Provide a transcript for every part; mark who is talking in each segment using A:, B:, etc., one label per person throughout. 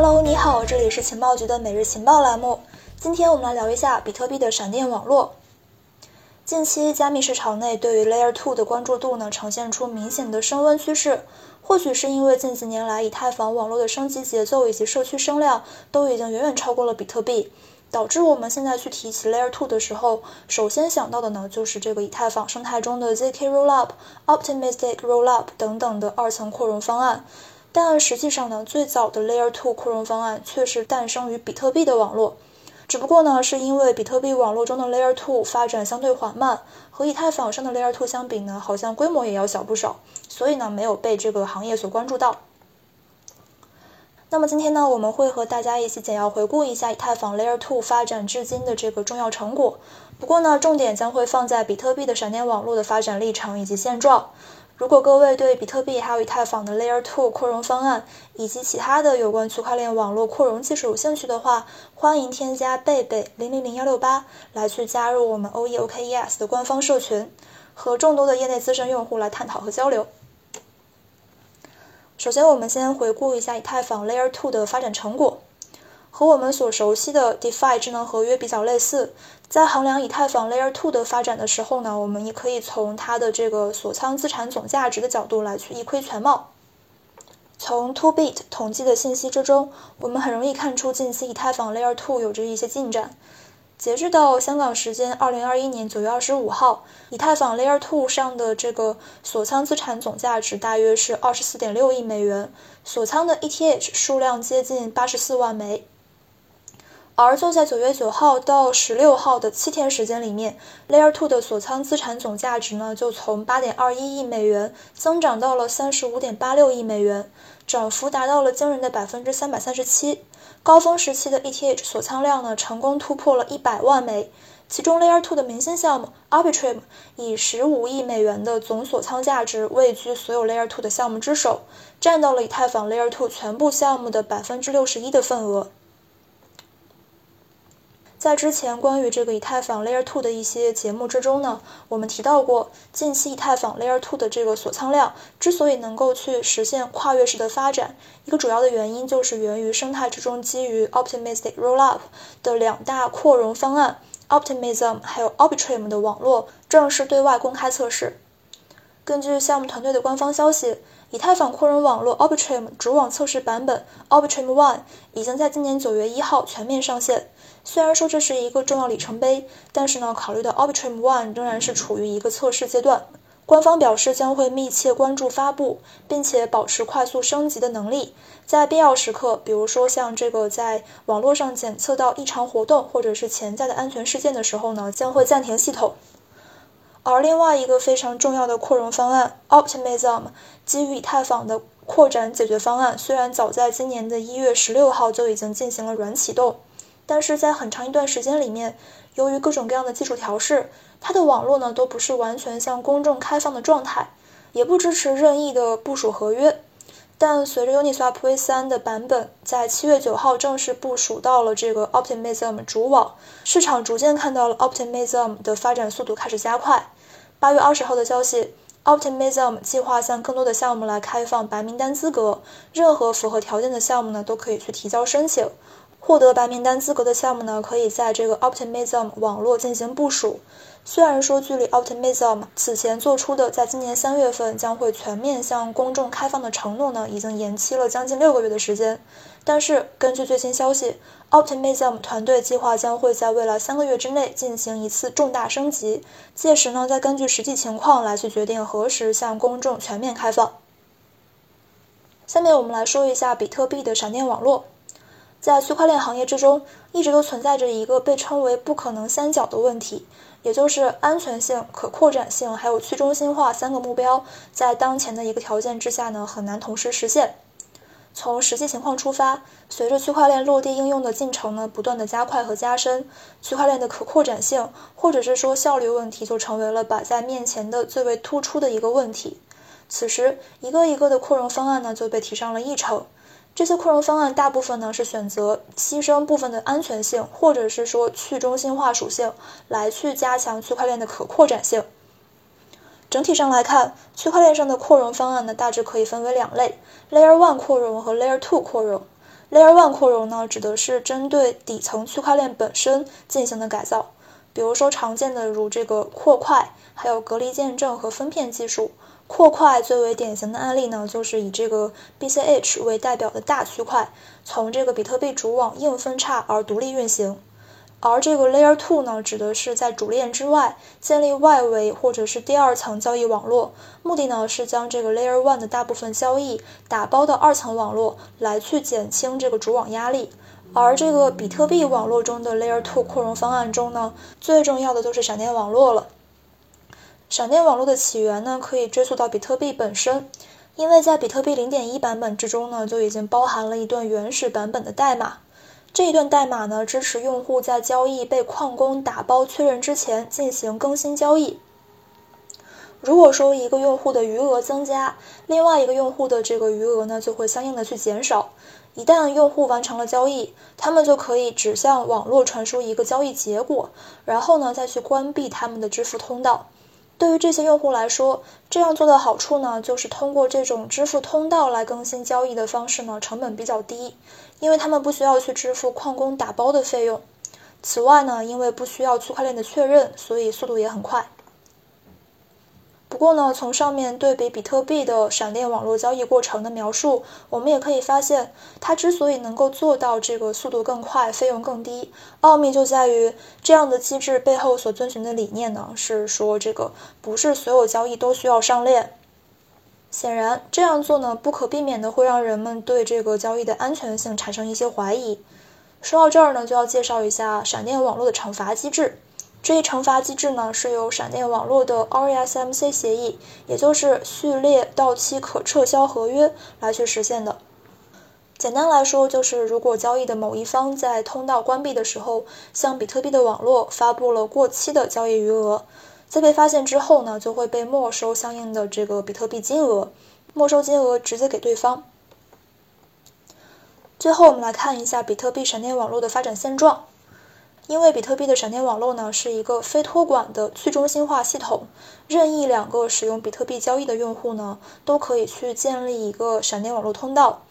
A: Hello，你好，这里是情报局的每日情报栏目。今天我们来聊一下比特币的闪电网络。近期加密市场内对于 Layer 2的关注度呢，呈现出明显的升温趋势。或许是因为近几年来以太坊网络的升级节奏以及社区声量都已经远远超过了比特币，导致我们现在去提起 Layer 2的时候，首先想到的呢就是这个以太坊生态中的 zk Rollup、Optimistic Rollup 等等的二层扩容方案。但实际上呢，最早的 Layer 2扩容方案却是诞生于比特币的网络。只不过呢，是因为比特币网络中的 Layer 2发展相对缓慢，和以太坊上的 Layer 2相比呢，好像规模也要小不少，所以呢，没有被这个行业所关注到。那么今天呢，我们会和大家一起简要回顾一下以太坊 Layer 2发展至今的这个重要成果。不过呢，重点将会放在比特币的闪电网络的发展历程以及现状。如果各位对比特币还有以太坊的 Layer 2扩容方案以及其他的有关区块链网络扩容技术有兴趣的话，欢迎添加贝贝零零零幺六八来去加入我们 OEOKES 的官方社群，和众多的业内资深用户来探讨和交流。首先，我们先回顾一下以太坊 Layer 2的发展成果。和我们所熟悉的 DeFi 智能合约比较类似，在衡量以太坊 Layer 2的发展的时候呢，我们也可以从它的这个锁仓资产总价值的角度来去一窥全貌。从 ToBit 统计的信息之中，我们很容易看出近期以太坊 Layer 2有着一些进展。截至到香港时间2021年9月25号，以太坊 Layer 2上的这个锁仓资产总价值大约是24.6亿美元，锁仓的 ETH 数量接近84万枚。而就在九月九号到十六号的七天时间里面，Layer 2的锁仓资产总价值呢，就从八点二一亿美元增长到了三十五点八六亿美元，涨幅达到了惊人的百分之三百三十七。高峰时期的 ETH 锁仓量呢，成功突破了一百万枚。其中，Layer 2的明星项目 Arbitrum 以十五亿美元的总锁仓价值位居所有 Layer 2的项目之首，占到了以太坊 Layer 2全部项目的百分之六十一的份额。在之前关于这个以太坊 Layer 2的一些节目之中呢，我们提到过，近期以太坊 Layer 2的这个锁仓量之所以能够去实现跨越式的发展，一个主要的原因就是源于生态之中基于 Optimistic Rollup 的两大扩容方案 Optimism 还有 Arbitrum 的网络正式对外公开测试。根据项目团队的官方消息，以太坊扩容网络 Arbitrum 主网测试版本 Arbitrum One 已经在今年九月一号全面上线。虽然说这是一个重要里程碑，但是呢，考虑到 Arbitrum One 仍然是处于一个测试阶段，官方表示将会密切关注发布，并且保持快速升级的能力。在必要时刻，比如说像这个在网络上检测到异常活动或者是潜在的安全事件的时候呢，将会暂停系统。而另外一个非常重要的扩容方案 Optimism 基于以太坊的扩展解决方案，虽然早在今年的一月十六号就已经进行了软启动。但是在很长一段时间里面，由于各种各样的技术调试，它的网络呢都不是完全向公众开放的状态，也不支持任意的部署合约。但随着 Uniswap V3 的版本在七月九号正式部署到了这个 Optimism 主网，市场逐渐看到了 Optimism 的发展速度开始加快。八月二十号的消息，Optimism 计划向更多的项目来开放白名单资格，任何符合条件的项目呢都可以去提交申请。获得白名单资格的项目呢，可以在这个 Optimism 网络进行部署。虽然说距离 Optimism 此前做出的在今年三月份将会全面向公众开放的承诺呢，已经延期了将近六个月的时间。但是根据最新消息，Optimism 团队计划将会在未来三个月之内进行一次重大升级，届时呢，再根据实际情况来去决定何时向公众全面开放。下面我们来说一下比特币的闪电网络。在区块链行业之中，一直都存在着一个被称为“不可能三角”的问题，也就是安全性、可扩展性还有去中心化三个目标，在当前的一个条件之下呢，很难同时实现。从实际情况出发，随着区块链落地应用的进程呢不断的加快和加深，区块链的可扩展性或者是说效率问题就成为了摆在面前的最为突出的一个问题。此时，一个一个的扩容方案呢就被提上了议程。这些扩容方案大部分呢是选择牺牲部分的安全性，或者是说去中心化属性，来去加强区块链的可扩展性。整体上来看，区块链上的扩容方案呢大致可以分为两类：Layer One 扩容和 Layer Two 扩容。Layer One 扩容呢，指的是针对底层区块链本身进行的改造，比如说常见的如这个扩块，还有隔离见证和分片技术。扩块最为典型的案例呢，就是以这个 BCH 为代表的大区块，从这个比特币主网硬分叉而独立运行。而这个 Layer Two 呢，指的是在主链之外建立外围或者是第二层交易网络，目的呢是将这个 Layer One 的大部分交易打包到二层网络，来去减轻这个主网压力。而这个比特币网络中的 Layer Two 扩容方案中呢，最重要的就是闪电网络了。闪电网络的起源呢，可以追溯到比特币本身，因为在比特币零点一版本之中呢，就已经包含了一段原始版本的代码。这一段代码呢，支持用户在交易被矿工打包确认之前进行更新交易。如果说一个用户的余额增加，另外一个用户的这个余额呢，就会相应的去减少。一旦用户完成了交易，他们就可以指向网络传输一个交易结果，然后呢，再去关闭他们的支付通道。对于这些用户来说，这样做的好处呢，就是通过这种支付通道来更新交易的方式呢，成本比较低，因为他们不需要去支付矿工打包的费用。此外呢，因为不需要区块链的确认，所以速度也很快。不过呢，从上面对比比特币的闪电网络交易过程的描述，我们也可以发现，它之所以能够做到这个速度更快、费用更低，奥秘就在于这样的机制背后所遵循的理念呢，是说这个不是所有交易都需要上链。显然，这样做呢，不可避免的会让人们对这个交易的安全性产生一些怀疑。说到这儿呢，就要介绍一下闪电网络的惩罚机制。这一惩罚机制呢，是由闪电网络的 R S M C 协议，也就是序列到期可撤销合约来去实现的。简单来说，就是如果交易的某一方在通道关闭的时候，向比特币的网络发布了过期的交易余额，在被发现之后呢，就会被没收相应的这个比特币金额，没收金额直接给对方。最后，我们来看一下比特币闪电网络的发展现状。因为比特币的闪电网络呢是一个非托管的去中心化系统，任意两个使用比特币交易的用户呢都可以去建立一个闪电网络通道。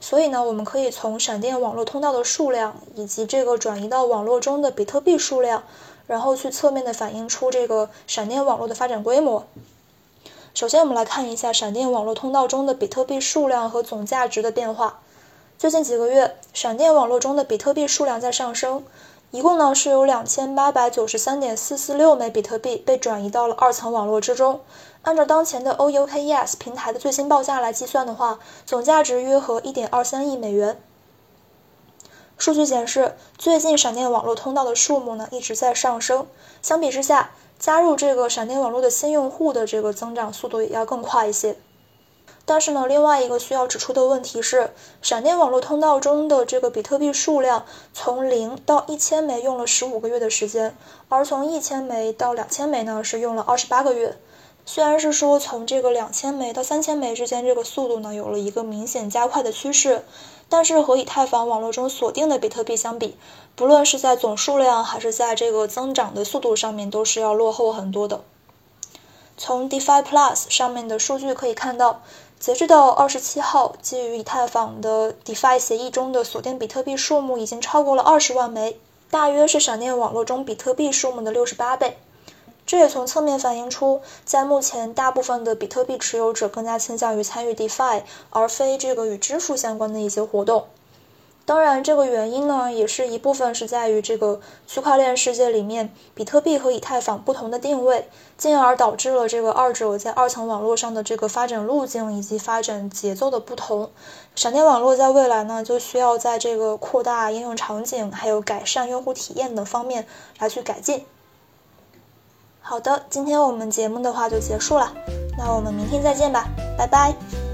A: 所以呢，我们可以从闪电网络通道的数量以及这个转移到网络中的比特币数量，然后去侧面的反映出这个闪电网络的发展规模。首先，我们来看一下闪电网络通道中的比特币数量和总价值的变化。最近几个月，闪电网络中的比特币数量在上升。一共呢是有两千八百九十三点四四六枚比特币被转移到了二层网络之中。按照当前的 OUKES 平台的最新报价来计算的话，总价值约合一点二三亿美元。数据显示，最近闪电网络通道的数目呢一直在上升。相比之下，加入这个闪电网络的新用户的这个增长速度也要更快一些。但是呢，另外一个需要指出的问题是，闪电网络通道中的这个比特币数量从零到一千枚用了十五个月的时间，而从一千枚到两千枚呢是用了二十八个月。虽然是说从这个两千枚到三千枚之间这个速度呢有了一个明显加快的趋势，但是和以太坊网络中锁定的比特币相比，不论是在总数量还是在这个增长的速度上面，都是要落后很多的。从 DeFi Plus 上面的数据可以看到。截至到二十七号，基于以太坊的 DeFi 协议中的锁定比特币数目已经超过了二十万枚，大约是闪电网络中比特币数目的六十八倍。这也从侧面反映出，在目前大部分的比特币持有者更加倾向于参与 DeFi，而非这个与支付相关的一些活动。当然，这个原因呢，也是一部分是在于这个区块链世界里面，比特币和以太坊不同的定位，进而导致了这个二者在二层网络上的这个发展路径以及发展节奏的不同。闪电网络在未来呢，就需要在这个扩大应用场景，还有改善用户体验等方面来去改进。好的，今天我们节目的话就结束了，那我们明天再见吧，拜拜。